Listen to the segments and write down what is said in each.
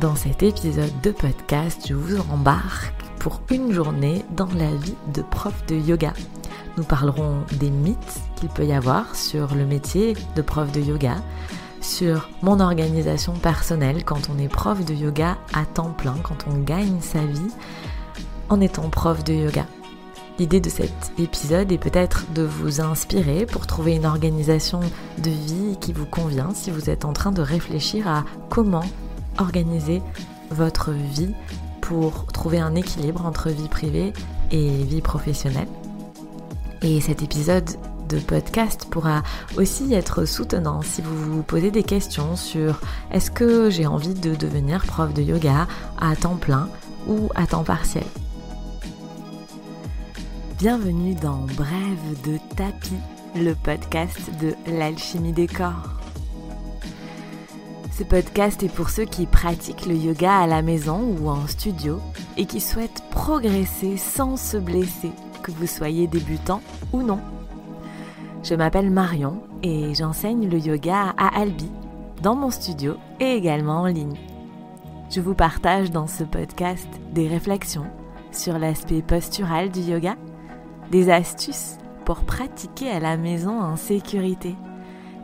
Dans cet épisode de podcast, je vous embarque pour une journée dans la vie de prof de yoga. Nous parlerons des mythes qu'il peut y avoir sur le métier de prof de yoga, sur mon organisation personnelle quand on est prof de yoga à temps plein, quand on gagne sa vie en étant prof de yoga. L'idée de cet épisode est peut-être de vous inspirer pour trouver une organisation de vie qui vous convient si vous êtes en train de réfléchir à comment organiser votre vie pour trouver un équilibre entre vie privée et vie professionnelle. Et cet épisode de podcast pourra aussi être soutenant si vous vous posez des questions sur est-ce que j'ai envie de devenir prof de yoga à temps plein ou à temps partiel. Bienvenue dans Brève de tapis, le podcast de l'alchimie des corps. Ce podcast est pour ceux qui pratiquent le yoga à la maison ou en studio et qui souhaitent progresser sans se blesser, que vous soyez débutant ou non. Je m'appelle Marion et j'enseigne le yoga à Albi, dans mon studio et également en ligne. Je vous partage dans ce podcast des réflexions sur l'aspect postural du yoga des astuces pour pratiquer à la maison en sécurité,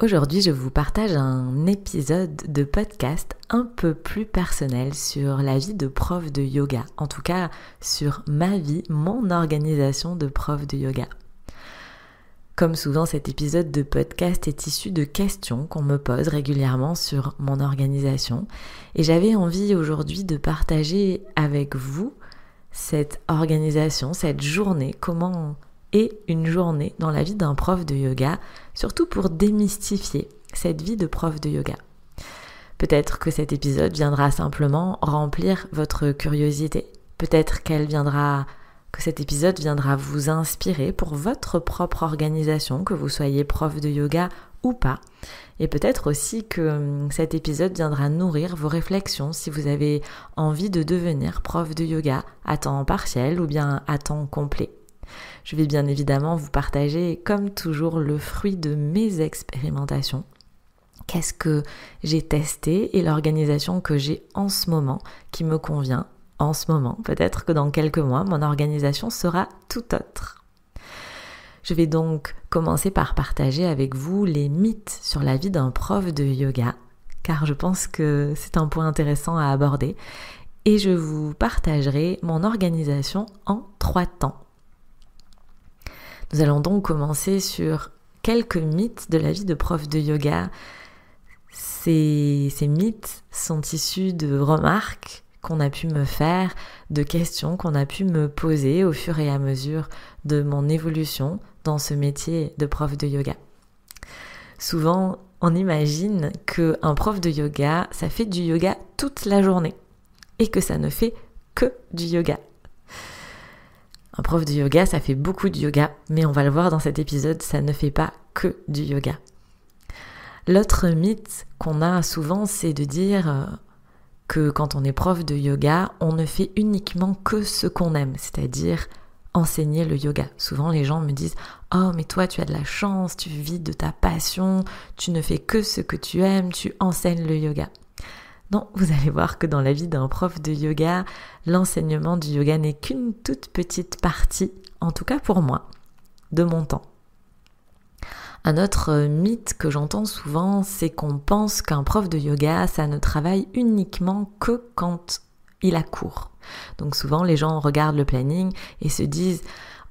Aujourd'hui, je vous partage un épisode de podcast un peu plus personnel sur la vie de prof de yoga, en tout cas sur ma vie, mon organisation de prof de yoga. Comme souvent, cet épisode de podcast est issu de questions qu'on me pose régulièrement sur mon organisation et j'avais envie aujourd'hui de partager avec vous cette organisation, cette journée, comment et une journée dans la vie d'un prof de yoga, surtout pour démystifier cette vie de prof de yoga. Peut-être que cet épisode viendra simplement remplir votre curiosité. Peut-être qu'elle viendra que cet épisode viendra vous inspirer pour votre propre organisation, que vous soyez prof de yoga ou pas. Et peut-être aussi que hum, cet épisode viendra nourrir vos réflexions si vous avez envie de devenir prof de yoga à temps partiel ou bien à temps complet. Je vais bien évidemment vous partager, comme toujours, le fruit de mes expérimentations. Qu'est-ce que j'ai testé et l'organisation que j'ai en ce moment qui me convient en ce moment. Peut-être que dans quelques mois, mon organisation sera tout autre. Je vais donc commencer par partager avec vous les mythes sur la vie d'un prof de yoga, car je pense que c'est un point intéressant à aborder, et je vous partagerai mon organisation en trois temps. Nous allons donc commencer sur quelques mythes de la vie de prof de yoga. Ces, mythes sont issus de remarques qu'on a pu me faire, de questions qu'on a pu me poser au fur et à mesure de mon évolution dans ce métier de prof de yoga. Souvent, on imagine qu'un prof de yoga, ça fait du yoga toute la journée et que ça ne fait que du yoga. Un prof de yoga, ça fait beaucoup de yoga, mais on va le voir dans cet épisode, ça ne fait pas que du yoga. L'autre mythe qu'on a souvent, c'est de dire euh, que quand on est prof de yoga, on ne fait uniquement que ce qu'on aime, c'est-à-dire enseigner le yoga. Souvent les gens me disent "Oh, mais toi tu as de la chance, tu vis de ta passion, tu ne fais que ce que tu aimes, tu enseignes le yoga." Non, vous allez voir que dans la vie d'un prof de yoga, l'enseignement du yoga n'est qu'une toute petite partie, en tout cas pour moi, de mon temps. Un autre mythe que j'entends souvent, c'est qu'on pense qu'un prof de yoga, ça ne travaille uniquement que quand il a cours. Donc souvent les gens regardent le planning et se disent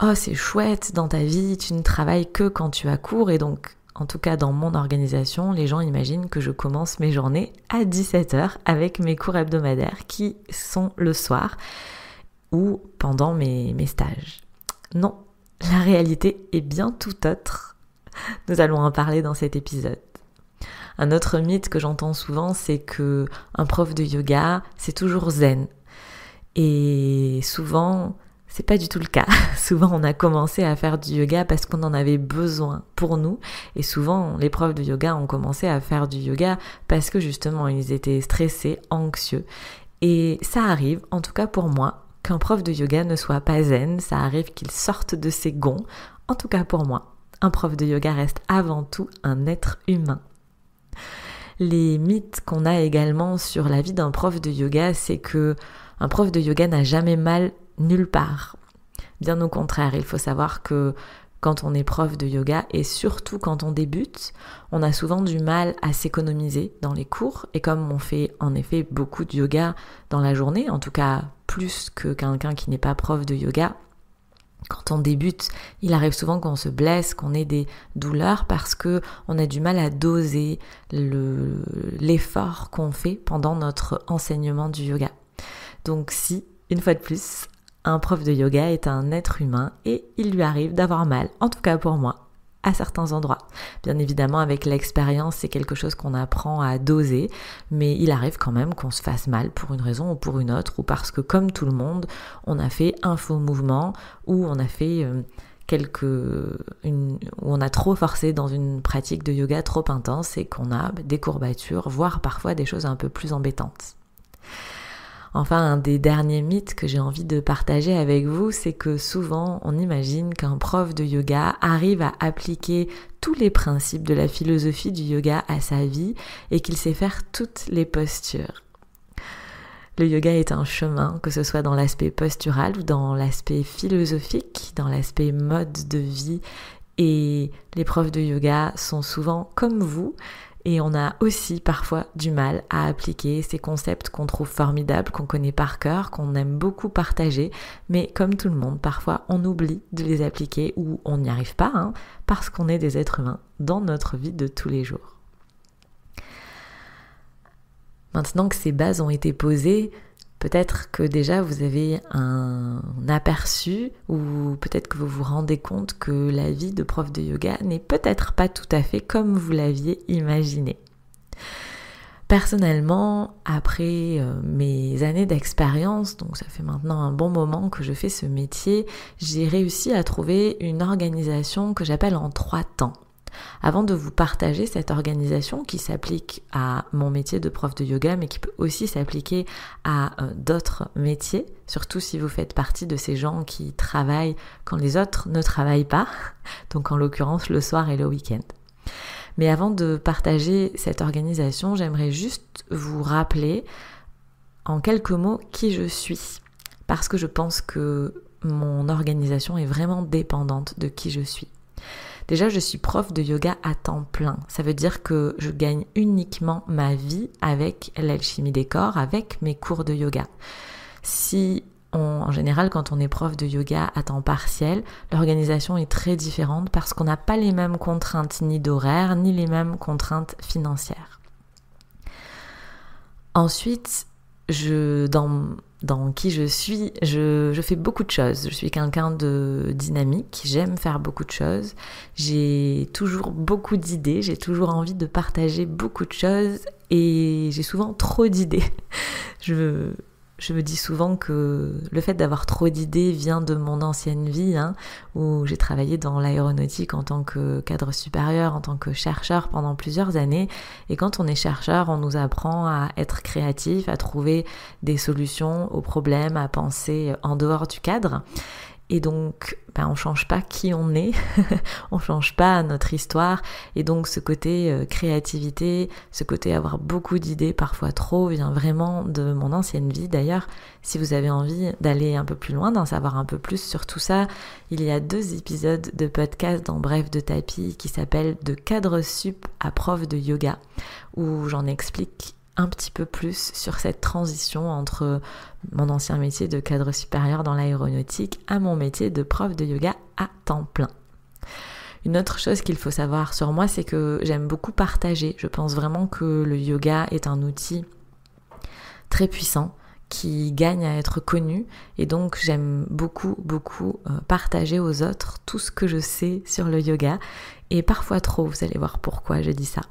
Oh c'est chouette dans ta vie, tu ne travailles que quand tu as cours et donc en tout cas dans mon organisation, les gens imaginent que je commence mes journées à 17h avec mes cours hebdomadaires qui sont le soir ou pendant mes, mes stages. Non, la réalité est bien tout autre. Nous allons en parler dans cet épisode. Un autre mythe que j'entends souvent, c'est que un prof de yoga, c'est toujours zen. Et souvent, c'est pas du tout le cas. souvent, on a commencé à faire du yoga parce qu'on en avait besoin pour nous. Et souvent, les profs de yoga ont commencé à faire du yoga parce que justement, ils étaient stressés, anxieux. Et ça arrive, en tout cas pour moi, qu'un prof de yoga ne soit pas zen. Ça arrive qu'il sorte de ses gonds. En tout cas pour moi, un prof de yoga reste avant tout un être humain. Les mythes qu'on a également sur la vie d'un prof de yoga, c'est que un prof de yoga n'a jamais mal nulle part. Bien au contraire, il faut savoir que quand on est prof de yoga et surtout quand on débute, on a souvent du mal à s'économiser dans les cours et comme on fait en effet beaucoup de yoga dans la journée, en tout cas plus que quelqu'un qui n'est pas prof de yoga, quand on débute, il arrive souvent qu'on se blesse, qu'on ait des douleurs parce que on a du mal à doser l'effort qu'on fait pendant notre enseignement du yoga. Donc si, une fois de plus, un prof de yoga est un être humain et il lui arrive d'avoir mal, en tout cas pour moi, à certains endroits. Bien évidemment, avec l'expérience, c'est quelque chose qu'on apprend à doser, mais il arrive quand même qu'on se fasse mal pour une raison ou pour une autre, ou parce que comme tout le monde, on a fait un faux mouvement, ou on a fait euh, une, où on a trop forcé dans une pratique de yoga trop intense et qu'on a des courbatures, voire parfois des choses un peu plus embêtantes. Enfin, un des derniers mythes que j'ai envie de partager avec vous, c'est que souvent on imagine qu'un prof de yoga arrive à appliquer tous les principes de la philosophie du yoga à sa vie et qu'il sait faire toutes les postures. Le yoga est un chemin, que ce soit dans l'aspect postural ou dans l'aspect philosophique, dans l'aspect mode de vie. Et les profs de yoga sont souvent comme vous, et on a aussi parfois du mal à appliquer ces concepts qu'on trouve formidables, qu'on connaît par cœur, qu'on aime beaucoup partager, mais comme tout le monde, parfois on oublie de les appliquer ou on n'y arrive pas, hein, parce qu'on est des êtres humains dans notre vie de tous les jours. Maintenant que ces bases ont été posées, Peut-être que déjà vous avez un aperçu ou peut-être que vous vous rendez compte que la vie de prof de yoga n'est peut-être pas tout à fait comme vous l'aviez imaginé. Personnellement, après euh, mes années d'expérience, donc ça fait maintenant un bon moment que je fais ce métier, j'ai réussi à trouver une organisation que j'appelle en trois temps. Avant de vous partager cette organisation qui s'applique à mon métier de prof de yoga, mais qui peut aussi s'appliquer à euh, d'autres métiers, surtout si vous faites partie de ces gens qui travaillent quand les autres ne travaillent pas, donc en l'occurrence le soir et le week-end. Mais avant de partager cette organisation, j'aimerais juste vous rappeler en quelques mots qui je suis, parce que je pense que mon organisation est vraiment dépendante de qui je suis. Déjà, je suis prof de yoga à temps plein. Ça veut dire que je gagne uniquement ma vie avec l'alchimie des corps, avec mes cours de yoga. Si en général, quand on est prof de yoga à temps partiel, l'organisation est très différente parce qu'on n'a pas les mêmes contraintes ni d'horaire, ni les mêmes contraintes financières. Ensuite, je, dans dans qui je suis, je, fais beaucoup de choses. Je suis quelqu'un de dynamique, j'aime faire beaucoup de choses. J'ai toujours beaucoup d'idées, j'ai toujours envie de partager beaucoup de choses et j'ai souvent trop d'idées. Je, je me dis souvent que le fait d'avoir trop d'idées vient de mon ancienne vie, hein, où j'ai travaillé dans l'aéronautique en tant que cadre supérieur, en tant que chercheur pendant plusieurs années. Et quand on est chercheur, on nous apprend à être créatif, à trouver des solutions aux problèmes, à penser en dehors du cadre. Et donc, ben, on change pas qui on est, on change pas notre histoire. Et donc, ce côté euh, créativité, ce côté avoir beaucoup d'idées, parfois trop, vient vraiment de mon ancienne vie. D'ailleurs, si vous avez envie d'aller un peu plus loin, d'en savoir un peu plus sur tout ça, il y a deux épisodes de podcast dans Bref de tapis qui s'appellent De cadre sup à prof de yoga, où j'en explique un petit peu plus sur cette transition entre mon ancien métier de cadre supérieur dans l'aéronautique à mon métier de prof de yoga à temps plein. Une autre chose qu'il faut savoir sur moi, c'est que j'aime beaucoup partager. Je pense vraiment que le yoga est un outil très puissant qui gagne à être connu et donc j'aime beaucoup beaucoup euh, partager aux autres tout ce que je sais sur le yoga et parfois trop, vous allez voir pourquoi je dis ça.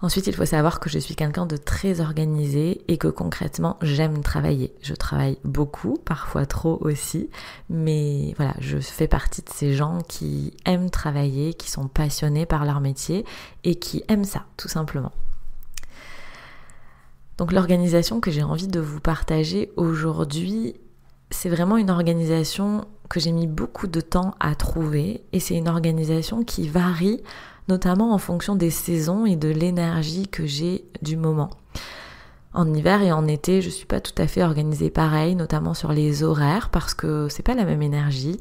Ensuite, il faut savoir que je suis quelqu'un de très organisé et que concrètement, j'aime travailler. Je travaille beaucoup, parfois trop aussi, mais voilà, je fais partie de ces gens qui aiment travailler, qui sont passionnés par leur métier et qui aiment ça, tout simplement. Donc l'organisation que j'ai envie de vous partager aujourd'hui, c'est vraiment une organisation que j'ai mis beaucoup de temps à trouver et c'est une organisation qui varie notamment en fonction des saisons et de l'énergie que j'ai du moment. En hiver et en été, je suis pas tout à fait organisée pareil, notamment sur les horaires parce que c'est pas la même énergie.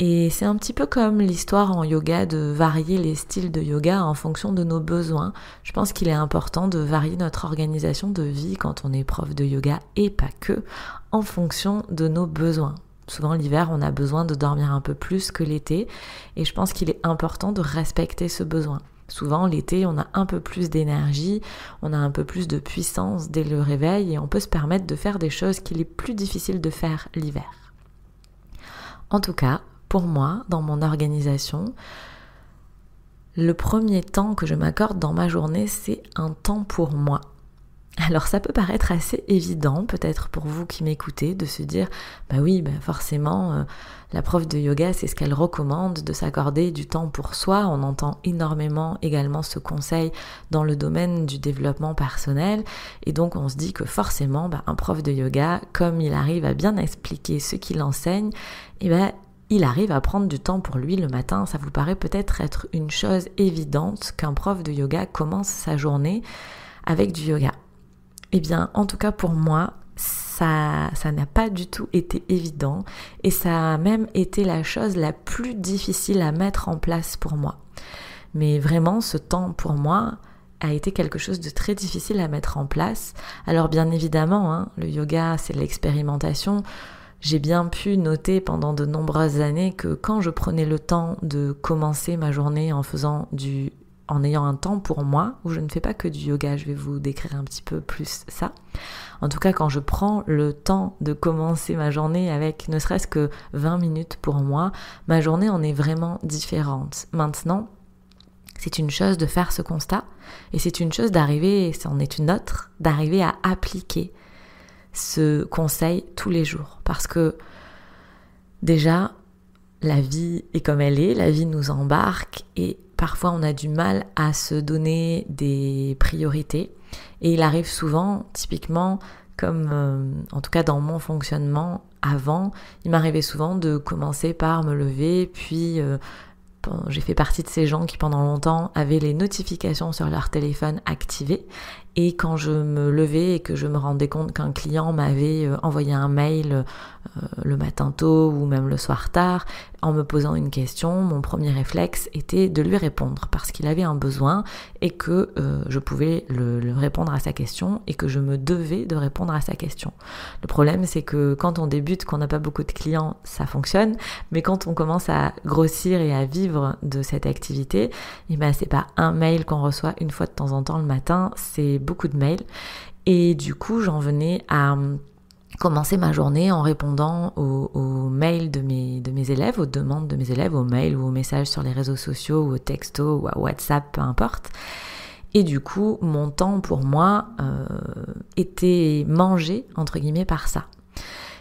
Et c'est un petit peu comme l'histoire en yoga de varier les styles de yoga en fonction de nos besoins. Je pense qu'il est important de varier notre organisation de vie quand on est prof de yoga et pas que en fonction de nos besoins. Souvent l'hiver, on a besoin de dormir un peu plus que l'été et je pense qu'il est important de respecter ce besoin. Souvent l'été, on a un peu plus d'énergie, on a un peu plus de puissance dès le réveil et on peut se permettre de faire des choses qu'il est plus difficile de faire l'hiver. En tout cas, pour moi, dans mon organisation, le premier temps que je m'accorde dans ma journée, c'est un temps pour moi. Alors ça peut paraître assez évident, peut-être pour vous qui m'écoutez, de se dire, bah oui, bah forcément, euh, la prof de yoga, c'est ce qu'elle recommande, de s'accorder du temps pour soi. On entend énormément également ce conseil dans le domaine du développement personnel. Et donc on se dit que forcément, bah, un prof de yoga, comme il arrive à bien expliquer ce qu'il enseigne, eh ben, il arrive à prendre du temps pour lui le matin. Ça vous paraît peut-être être une chose évidente qu'un prof de yoga commence sa journée avec du yoga. Eh bien, en tout cas pour moi, ça, ça n'a pas du tout été évident et ça a même été la chose la plus difficile à mettre en place pour moi. Mais vraiment, ce temps pour moi a été quelque chose de très difficile à mettre en place. Alors bien évidemment, hein, le yoga, c'est l'expérimentation. J'ai bien pu noter pendant de nombreuses années que quand je prenais le temps de commencer ma journée en faisant du en ayant un temps pour moi, où je ne fais pas que du yoga, je vais vous décrire un petit peu plus ça. En tout cas, quand je prends le temps de commencer ma journée avec ne serait-ce que 20 minutes pour moi, ma journée en est vraiment différente. Maintenant, c'est une chose de faire ce constat et c'est une chose d'arriver, c'en est une autre, d'arriver à appliquer ce conseil tous les jours. Parce que déjà, la vie est comme elle est, la vie nous embarque et parfois on a du mal à se donner des priorités. Et il arrive souvent, typiquement, comme euh, en tout cas dans mon fonctionnement avant, il m'arrivait souvent de commencer par me lever, puis euh, j'ai fait partie de ces gens qui pendant longtemps avaient les notifications sur leur téléphone activées et quand je me levais et que je me rendais compte qu'un client m'avait euh, envoyé un mail euh, le matin tôt ou même le soir tard, en me posant une question, mon premier réflexe était de lui répondre parce qu'il avait un besoin et que euh, je pouvais le, répondre à sa question et que je me devais de répondre à sa question. Le problème c'est que quand on débute, qu'on n'a pas beaucoup de clients, ça fonctionne, mais quand on commence à grossir et à vivre de cette activité, et eh ben c'est pas un mail qu'on reçoit une fois de temps en temps le matin, c'est beaucoup de mails. Et du coup, j'en venais à hum, commencer ma journée en répondant aux, mails de mes, de mes élèves, aux demandes de mes élèves, aux mails ou aux messages sur les réseaux sociaux ou aux textos ou à WhatsApp, peu importe. Et du coup, mon temps pour moi euh, était mangé, entre guillemets, par ça.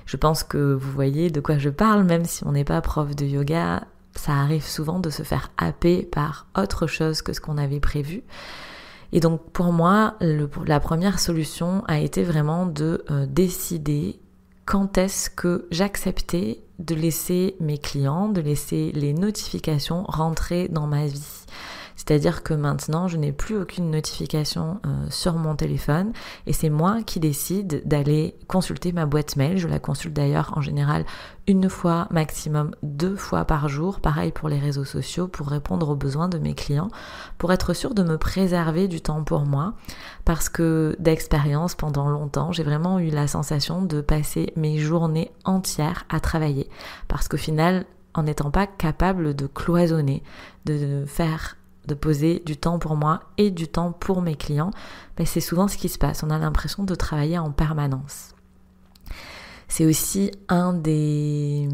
Je pense que vous voyez de quoi je parle, même si on n'est pas prof de yoga, ça arrive souvent de se faire happer par autre chose que ce qu'on avait prévu. Et donc pour moi, la première solution a été vraiment de euh, décider quand est-ce que j'acceptais de laisser mes clients, de laisser les notifications rentrer dans ma vie. C'est-à-dire que maintenant, je n'ai plus aucune notification euh, sur mon téléphone et c'est moi qui décide d'aller consulter ma boîte mail. Je la consulte d'ailleurs en général une fois, maximum deux fois par jour. Pareil pour les réseaux sociaux pour répondre aux besoins de mes clients, pour être sûr de me préserver du temps pour moi. Parce que d'expérience, pendant longtemps, j'ai vraiment eu la sensation de passer mes journées entières à travailler. Parce qu'au final, en n'étant pas capable de cloisonner, de faire de poser du temps pour moi et du temps pour mes clients, mais c'est souvent ce qui se passe. On a l'impression de travailler en permanence. C'est aussi un des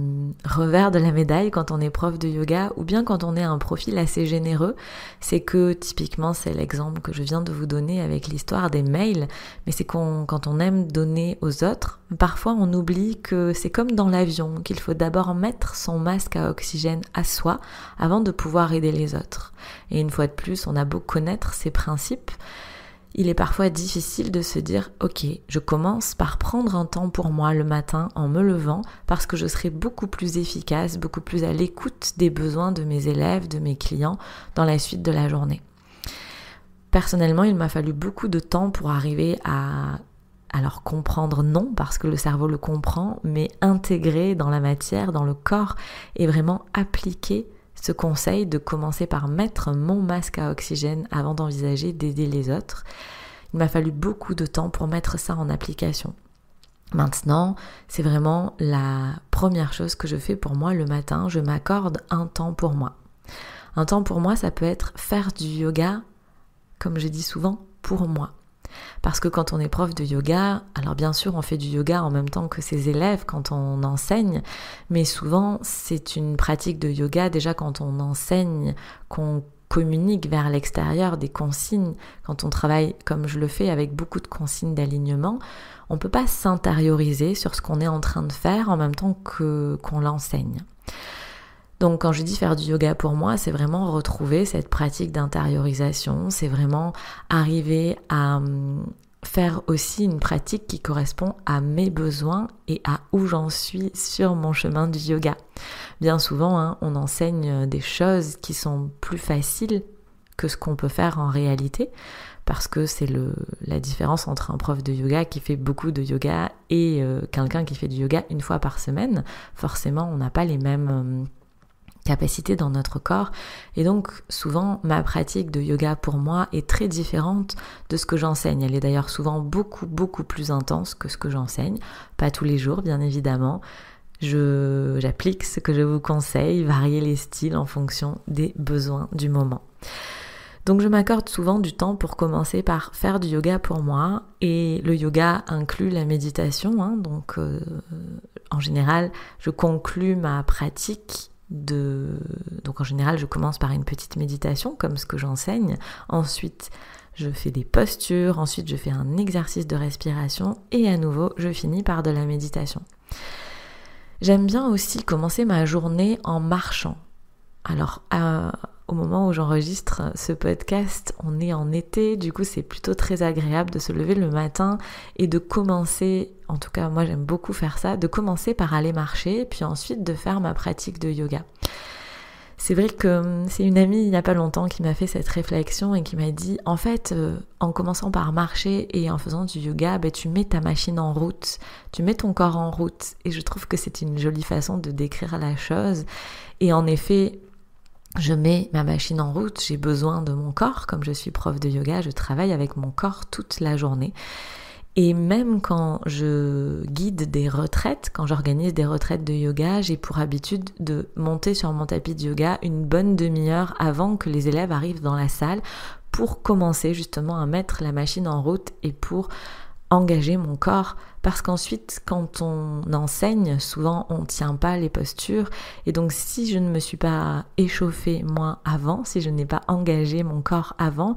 revers de la médaille quand on est prof de yoga ou bien quand on est un profil assez généreux. C'est que typiquement c'est l'exemple que je viens de vous donner avec l'histoire des mails, mais c'est qu'on quand on aime donner aux autres, parfois on oublie que c'est comme dans l'avion, qu'il faut d'abord mettre son masque à oxygène à soi avant de pouvoir aider les autres. Et une fois de plus, on a beau connaître ces principes, il est parfois difficile de se dire ok, je commence par prendre un temps pour moi le matin en me levant parce que je serai beaucoup plus efficace, beaucoup plus à l'écoute des besoins de mes élèves, de mes clients dans la suite de la journée. Personnellement, il m'a fallu beaucoup de temps pour arriver à alors comprendre non parce que le cerveau le comprend, mais intégrer dans la matière, dans le corps et vraiment appliquer ce conseil de commencer par mettre mon masque à oxygène avant d'envisager d'aider les autres. Il m'a fallu beaucoup de temps pour mettre ça en application. Maintenant, c'est vraiment la première chose que je fais pour moi le matin. Je m'accorde un temps pour moi. Un temps pour moi, ça peut être faire du yoga, comme je dis souvent, pour moi. Parce que quand on est prof de yoga, alors bien sûr on fait du yoga en même temps que ses élèves quand on enseigne, mais souvent c'est une pratique de yoga déjà quand on enseigne, qu'on communique vers l'extérieur des consignes, quand on travaille comme je le fais avec beaucoup de consignes d'alignement, on ne peut pas s'intérioriser sur ce qu'on est en train de faire en même temps que qu'on l'enseigne. Donc quand je dis faire du yoga pour moi, c'est vraiment retrouver cette pratique d'intériorisation, c'est vraiment arriver à hum, faire aussi une pratique qui correspond à mes besoins et à où j'en suis sur mon chemin du yoga. Bien souvent, hein, on enseigne des choses qui sont plus faciles que ce qu'on peut faire en réalité, parce que c'est la différence entre un prof de yoga qui fait beaucoup de yoga et euh, quelqu'un qui fait du yoga une fois par semaine. Forcément, on n'a pas les mêmes... Hum, capacité dans notre corps. Et donc souvent ma pratique de yoga pour moi est très différente de ce que j'enseigne. Elle est d'ailleurs souvent beaucoup beaucoup plus intense que ce que j'enseigne. Pas tous les jours bien évidemment. J'applique ce que je vous conseille, varier les styles en fonction des besoins du moment. Donc je m'accorde souvent du temps pour commencer par faire du yoga pour moi et le yoga inclut la méditation. Hein. donc euh, en général je conclus ma pratique donc en général, je commence par une petite méditation, comme ce que j'enseigne. Ensuite, je fais des postures. Ensuite, je fais un exercice de respiration. Et à nouveau, je finis par de la méditation. J'aime bien aussi commencer ma journée en marchant. Alors, au moment où j'enregistre ce podcast, on est en été, du coup c'est plutôt très agréable de se lever le matin et de commencer, en tout cas moi j'aime beaucoup faire ça, de commencer par aller marcher, puis ensuite de faire ma pratique de yoga. C'est vrai que hum, c'est une amie il n'y a pas longtemps qui m'a fait cette réflexion et qui m'a dit en fait euh, en commençant par marcher et en faisant du yoga, ben, tu mets ta machine en route, tu mets ton corps en route et je trouve que c'est une jolie façon de décrire la chose et en effet je mets ma machine en route, j'ai besoin de mon corps, comme je suis prof de yoga, je travaille avec mon corps toute la journée. Et même quand je guide des retraites, quand j'organise des retraites de yoga, j'ai pour habitude de monter sur mon tapis de yoga une bonne demi-heure avant que les élèves arrivent dans la salle pour commencer justement à mettre la machine en route et pour engager mon corps parce qu'ensuite quand on enseigne souvent on tient pas les postures. Et donc si je ne me suis pas échauffée moi avant si je n'ai pas engagé mon corps avant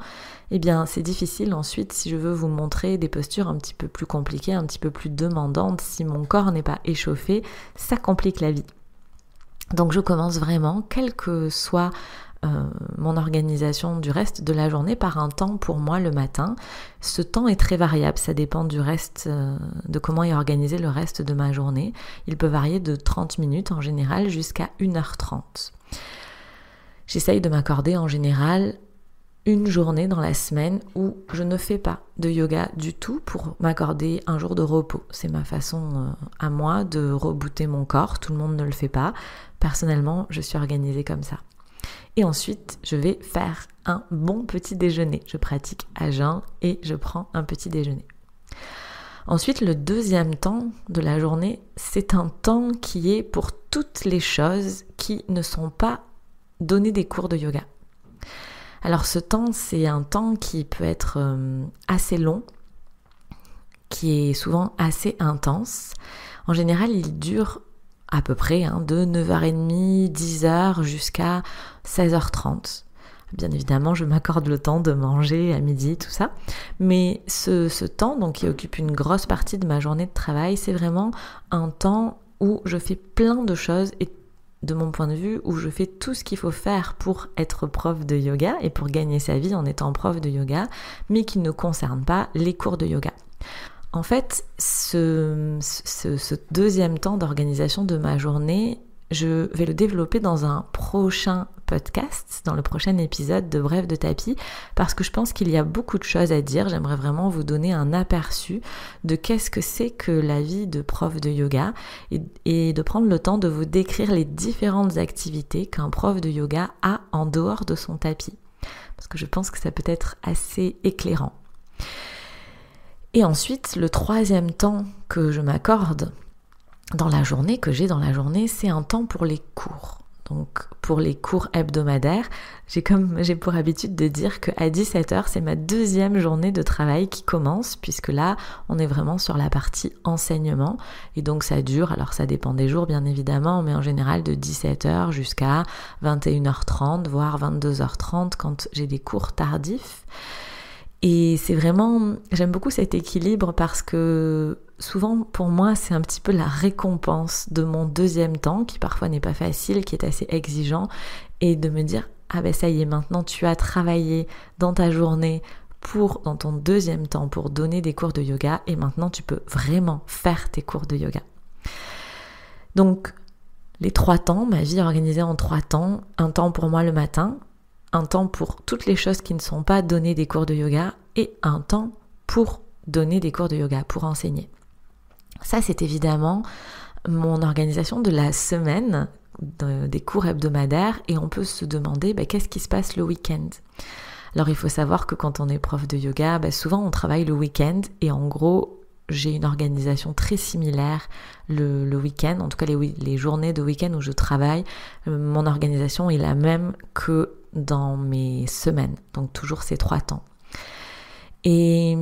eh bien c'est difficile ensuite si je veux vous montrer des postures un petit peu plus compliquées un petit peu plus demandantes. Si mon corps n'est pas échauffé ça complique la vie. Donc je commence vraiment, quel que soit euh, mon organisation du reste de la journée par un temps pour moi le matin. Ce temps est très variable, ça dépend du reste, euh, de comment est organisé le reste de ma journée. Il peut varier de 30 minutes en général jusqu'à 1h30. J'essaye de m'accorder en général une journée dans la semaine où je ne fais pas de yoga du tout pour m'accorder un jour de repos. C'est ma façon euh, à moi de rebooter mon corps. Tout le monde ne le fait pas. Personnellement, je suis organisée comme ça. Et ensuite, je vais faire un bon petit déjeuner. Je pratique à jeun et je prends un petit déjeuner. Ensuite, le deuxième temps de la journée, c'est un temps qui est pour toutes les choses qui ne sont pas donner des cours de yoga. Alors ce temps, c'est un temps qui peut être euh, assez long, qui est souvent assez intense. En général, il dure à peu près hein, de 9h30, 10h jusqu'à 16h30. Bien évidemment, je m'accorde le temps de manger à midi, tout ça. Mais ce, ce temps, donc qui occupe une grosse partie de ma journée de travail, c'est vraiment un temps où je fais plein de choses et de mon point de vue, où je fais tout ce qu'il faut faire pour être prof de yoga et pour gagner sa vie en étant prof de yoga, mais qui ne concerne pas les cours de yoga. En fait, ce, deuxième temps d'organisation de ma journée, je vais le développer dans un prochain podcast, dans le prochain épisode de Bref de tapis, parce que je pense qu'il y a beaucoup de choses à dire. J'aimerais vraiment vous donner un aperçu de qu'est-ce que c'est que la vie de prof de yoga et, de prendre le temps de vous décrire les différentes activités qu'un prof de yoga a en dehors de son tapis. Parce que je pense que ça peut être assez éclairant. Et ensuite, le troisième temps que je m'accorde dans la journée, que j'ai dans la journée, c'est un temps pour les cours. Donc pour les cours hebdomadaires, j'ai comme j'ai pour habitude de dire que à 17h, c'est ma deuxième journée de travail qui commence puisque là, on est vraiment sur la partie enseignement et donc ça dure, alors ça dépend des jours bien évidemment, mais en général de 17h jusqu'à 21h30 voire 22h30 quand j'ai des cours tardifs. Et c'est vraiment, j'aime beaucoup cet équilibre parce que souvent pour moi c'est un petit peu la récompense de mon deuxième temps qui parfois n'est pas facile, qui est assez exigeant et de me dire ah ben ça y est maintenant tu as travaillé dans ta journée pour dans ton deuxième temps pour donner des cours de yoga et maintenant tu peux vraiment faire tes cours de yoga. Donc les trois temps, ma vie est organisée en trois temps, un temps pour moi le matin, un temps pour toutes les choses qui ne sont pas données des cours de yoga et un temps pour donner des cours de yoga, pour enseigner. Ça, c'est évidemment mon organisation de la semaine des cours hebdomadaires et on peut se demander bah, qu'est-ce qui se passe le week-end? Alors il faut savoir que quand on est prof de yoga, bah, souvent on travaille le week-end et en gros j'ai une organisation très similaire le, week-end, en tout cas les, les journées de week-end où je travaille, euh, mon organisation est la même que dans mes semaines, donc toujours ces trois temps. Et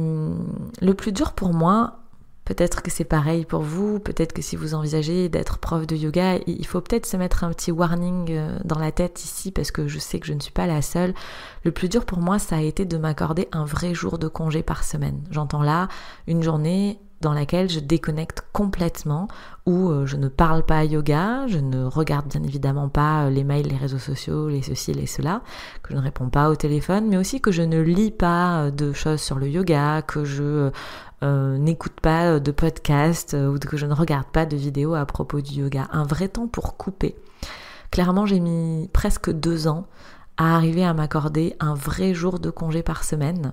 le plus dur pour moi, Peut-être que c'est pareil pour vous, peut-être que si vous envisagez d'être prof de yoga, il faut peut-être se mettre un petit warning euh, dans la tête ici parce que je sais que je ne suis pas la seule. Le plus dur pour moi, ça a été de m'accorder un vrai jour de congé par semaine. J'entends là une journée dans laquelle je déconnecte complètement, où euh, je ne parle pas yoga, je ne regarde bien évidemment pas euh, les mails, les réseaux sociaux, les ceci, les cela, que je ne réponds pas au téléphone, mais aussi que je ne lis pas de choses sur le yoga, que je euh, n'écoute pas euh, de podcast euh, ou que je ne regarde pas de vidéos à propos du yoga. Un vrai temps pour couper. Clairement, j'ai mis presque deux ans à arriver à m'accorder un vrai jour de congé par semaine.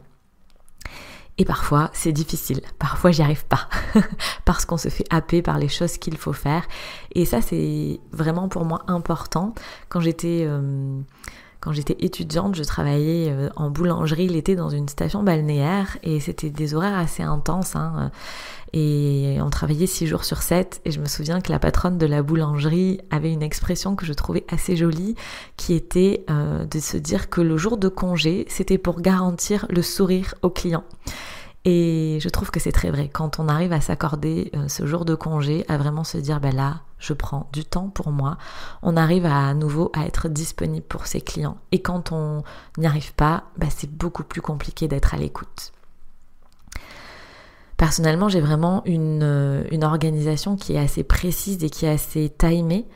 Et parfois, c'est difficile. Parfois, j'y arrive pas. parce qu'on se fait happer par les choses qu'il faut faire. Et ça, c'est vraiment pour moi important. Quand j'étais quand j'étais étudiante, je travaillais euh, en boulangerie l'été dans une station balnéaire et c'était des horaires assez intenses. Hein, euh, et on travaillait six jours sur sept et je me souviens que la patronne de la boulangerie avait une expression que je trouvais assez jolie qui était euh, de se dire que le jour de congé c'était pour garantir le sourire aux clients. Et je trouve que c'est très vrai. Quand on arrive à s'accorder euh, ce jour de congé, à vraiment se dire, ben là, je prends du temps pour moi, on arrive à, nouveau à être disponible pour ses clients. Et quand on n'y arrive pas, ben c'est beaucoup plus compliqué d'être à l'écoute. Personnellement, j'ai vraiment une, euh, une organisation qui est assez précise et qui est assez timée.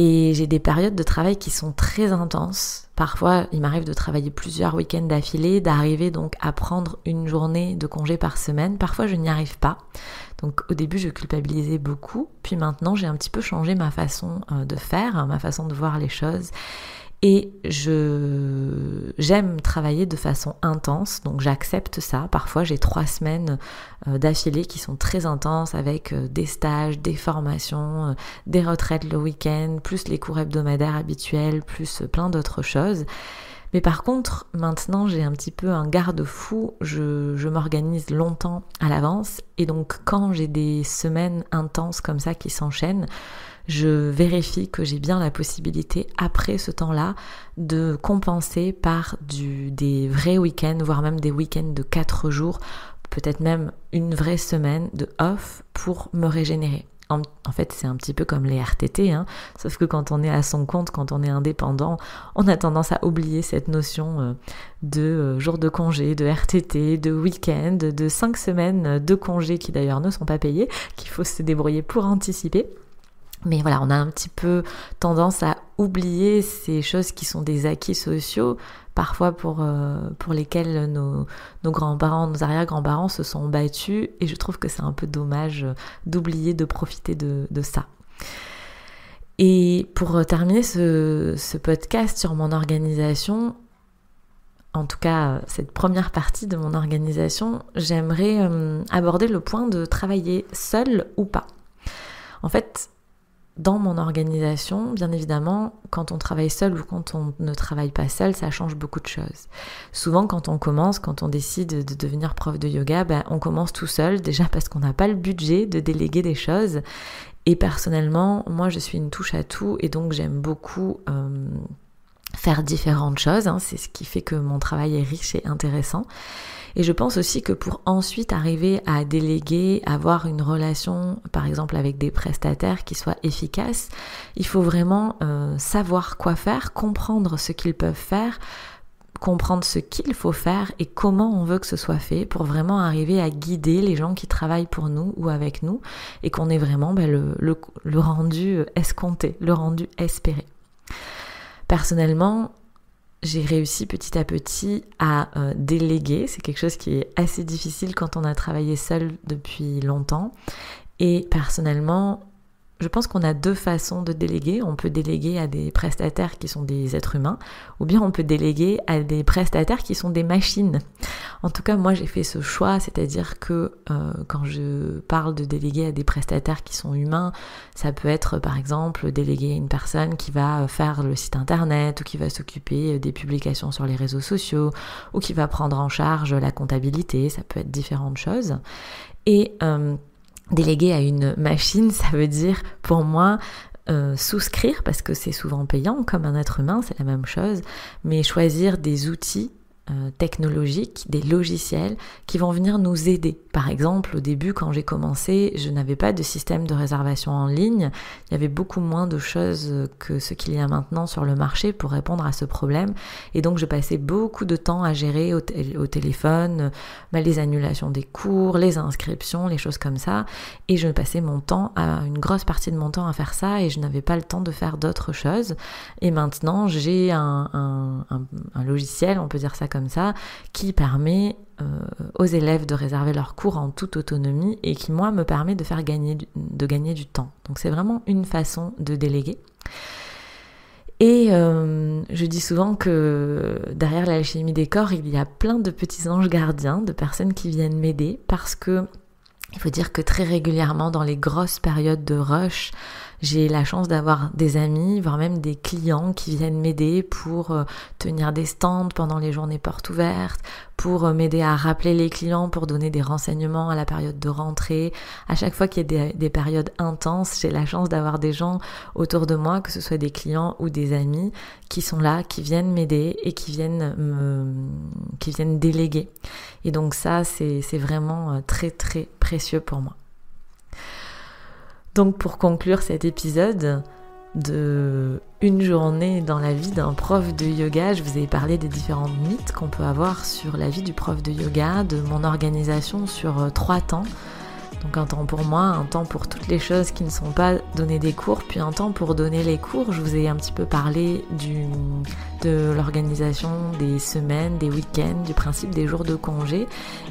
Et j'ai des périodes de travail qui sont très intenses. Parfois, il m'arrive de travailler plusieurs week-ends d'affilée, d'arriver donc à prendre une journée de congé par semaine. Parfois, je n'y arrive pas. Donc au début, je culpabilisais beaucoup. Puis maintenant, j'ai un petit peu changé ma façon euh, de faire, ma façon de voir les choses. Et je j'aime travailler de façon intense, donc j'accepte ça. Parfois j'ai trois semaines euh, d'affilée qui sont très intenses avec euh, des stages, des formations, euh, des retraites le week-end, plus les cours hebdomadaires habituels, plus plein d'autres choses. Mais par contre, maintenant j'ai un petit peu un garde-fou, je, je m'organise longtemps à l'avance et donc quand j'ai des semaines intenses comme ça qui s'enchaînent, je vérifie que j'ai bien la possibilité après ce temps-là de compenser par des vrais week-ends, voire même des week-ends de 4 jours, peut-être même une vraie semaine de off pour me régénérer. En, fait, c'est un petit peu comme les RTT, hein. sauf que quand on est à son compte, quand on est indépendant, on a tendance à oublier cette notion euh, de euh, jours de congé, de RTT, de week-end, de cinq semaines de congés qui d'ailleurs ne sont pas payés, qu'il faut se débrouiller pour anticiper. Mais voilà, on a un petit peu tendance à oublier ces choses qui sont des acquis sociaux, parfois pour, euh, pour lesquels nos, nos grands-parents, nos arrière-grands-parents se sont battus, et je trouve que c'est un peu dommage d'oublier de profiter de, de, ça. Et pour terminer ce, ce podcast sur mon organisation, en tout cas cette première partie de mon organisation, j'aimerais euh, aborder le point de travailler seul ou pas. En fait, dans mon organisation, bien évidemment, quand on travaille seul ou quand on ne travaille pas seul, ça change beaucoup de choses. Souvent, quand on commence, quand on décide de devenir prof de yoga, ben, on commence tout seul, déjà parce qu'on n'a pas le budget de déléguer des choses. Et personnellement, moi, je suis une touche à tout et donc j'aime beaucoup euh, faire différentes choses. Hein. C'est ce qui fait que mon travail est riche et intéressant. Et je pense aussi que pour ensuite arriver à déléguer, avoir une relation, par exemple, avec des prestataires qui soit efficace, il faut vraiment euh, savoir quoi faire, comprendre ce qu'ils peuvent faire, comprendre ce qu'il faut faire et comment on veut que ce soit fait pour vraiment arriver à guider les gens qui travaillent pour nous ou avec nous et qu'on ait vraiment ben, le, le rendu escompté, le rendu espéré. Personnellement, j'ai réussi petit à petit à euh, déléguer. C'est quelque chose qui est assez difficile quand on a travaillé seul depuis longtemps. Et personnellement, je pense qu'on a deux façons de déléguer. On peut déléguer à des prestataires qui sont des êtres humains, ou bien on peut déléguer à des prestataires qui sont des machines. En tout cas, moi j'ai fait ce choix, c'est-à-dire que euh, quand je parle de déléguer à des prestataires qui sont humains, ça peut être par exemple déléguer à une personne qui va faire le site internet, ou qui va s'occuper des publications sur les réseaux sociaux, ou qui va prendre en charge la comptabilité, ça peut être différentes choses. Et euh, Déléguer à une machine, ça veut dire pour moi euh, souscrire, parce que c'est souvent payant, comme un être humain, c'est la même chose, mais choisir des outils euh, technologiques, des logiciels qui vont venir nous aider. Par exemple, au début, quand j'ai commencé, je n'avais pas de système de réservation en ligne. Il y avait beaucoup moins de choses que ce qu'il y a maintenant sur le marché pour répondre à ce problème. Et donc, je passais beaucoup de temps à gérer au, téléphone bah, les annulations des cours, les inscriptions, les choses comme ça. Et je passais mon temps, à, une grosse partie de mon temps à faire ça et je n'avais pas le temps de faire d'autres choses. Et maintenant, j'ai un, un, un logiciel, on peut dire ça comme ça, qui permet euh, aux élèves de réserver leurs cours en toute autonomie et qui, moi, me permet de faire gagner de gagner du temps. Donc c'est vraiment une façon de déléguer. Et euh, je dis souvent que derrière l'alchimie des corps, il y a plein de petits anges gardiens, de personnes qui viennent m'aider parce que il faut dire que très régulièrement dans les grosses périodes de rush, j'ai la chance d'avoir des amis, voire même des clients qui viennent m'aider pour euh, tenir des stands pendant les journées portes ouvertes, pour euh, m'aider à rappeler les clients, pour donner des renseignements à la période de rentrée. À chaque fois qu'il y a des, des périodes intenses, j'ai la chance d'avoir des gens autour de moi, que ce soit des clients ou des amis, qui sont là, qui viennent m'aider et qui viennent me, qui viennent déléguer. Et donc ça, c'est vraiment euh, très très précieux pour moi. Donc pour conclure cet épisode de une journée dans la vie d'un prof de yoga, je vous ai parlé des différents mythes qu'on peut avoir sur la vie du prof de yoga, de mon organisation sur euh, trois temps. Donc un temps pour moi, un temps pour toutes les choses qui ne sont pas donner des cours, puis un temps pour donner les cours. Je vous ai un petit peu parlé du, de l'organisation des semaines, des week-ends, du principe des jours de congé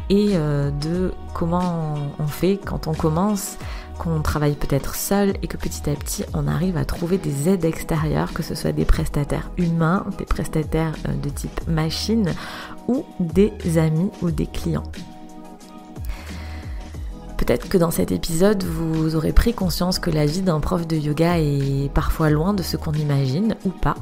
et euh, de comment on fait quand on commence qu'on travaille peut-être seul et que petit à petit on arrive à trouver des aides extérieures, que ce soit des prestataires humains, des prestataires euh, de type machine ou des amis ou des clients. Peut-être que dans cet épisode, vous aurez pris conscience que la vie d'un prof de yoga est parfois loin de ce qu'on imagine ou pas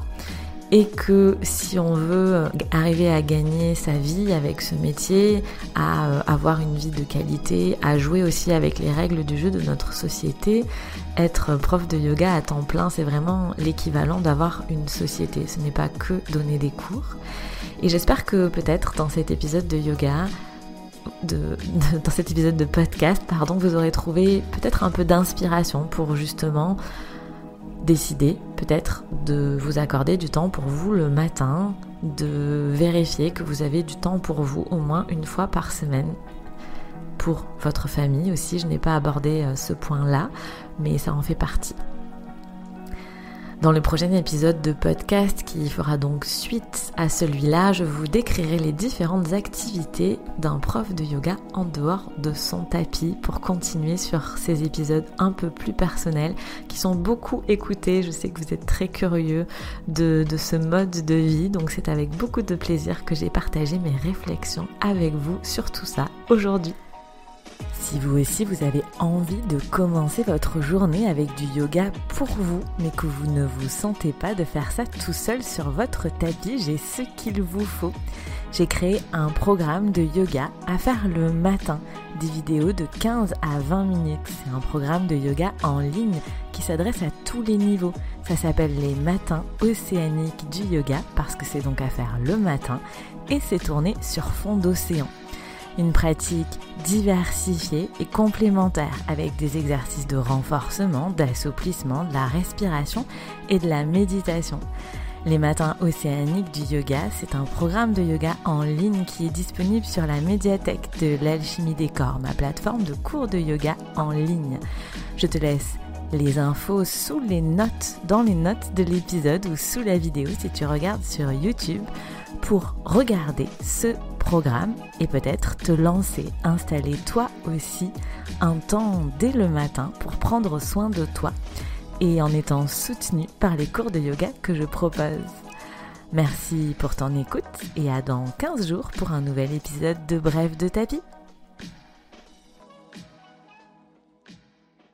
et que si on veut arriver à gagner sa vie avec ce métier, à euh, avoir une vie de qualité, à jouer aussi avec les règles du jeu de notre société, être prof de yoga à temps plein, c'est vraiment l'équivalent d'avoir une société. Ce n'est pas que donner des cours. Et j'espère que peut-être dans cet épisode de yoga, dans cet épisode de podcast, pardon, vous aurez trouvé peut-être un peu d'inspiration pour justement décider peut-être de vous accorder du temps pour vous le matin, de vérifier que vous avez du temps pour vous au moins une fois par semaine. Pour votre famille aussi, je n'ai pas abordé euh, ce point-là, mais ça en fait partie. Dans le prochain épisode de podcast qui fera donc suite à celui-là, je vous décrirai les différentes activités d'un prof de yoga en dehors de son tapis pour continuer sur ces épisodes un peu plus personnels qui sont beaucoup écoutés. Je sais que vous êtes très curieux de, de ce mode de vie, donc c'est avec beaucoup de plaisir que j'ai partagé mes réflexions avec vous sur tout ça aujourd'hui. Si vous aussi vous avez envie de commencer votre journée avec du yoga pour vous, mais que vous ne vous sentez pas de faire ça tout seul sur votre tapis, j'ai ce qu'il vous faut. J'ai créé un programme de yoga à faire le matin, des vidéos de 15 à 20 minutes. C'est un programme de yoga en ligne qui s'adresse à tous les niveaux. Ça s'appelle les matins océaniques du yoga parce que c'est donc à faire le matin et c'est tourné sur fond d'océan. Une pratique diversifiée et complémentaire avec des exercices de renforcement, d'assouplissement, de la respiration et de la méditation. Les matins océaniques du yoga, c'est un programme de yoga en ligne qui est disponible sur la médiathèque de l'alchimie des corps, ma plateforme de cours de yoga en ligne. Je te laisse les infos sous les notes, dans les notes de l'épisode ou sous la vidéo si tu regardes sur YouTube pour regarder ce programme et peut-être te lancer, installer toi aussi un temps dès le matin pour prendre soin de toi et en étant soutenu par les cours de yoga que je propose. Merci pour ton écoute et à dans 15 jours pour un nouvel épisode de Bref de tapis.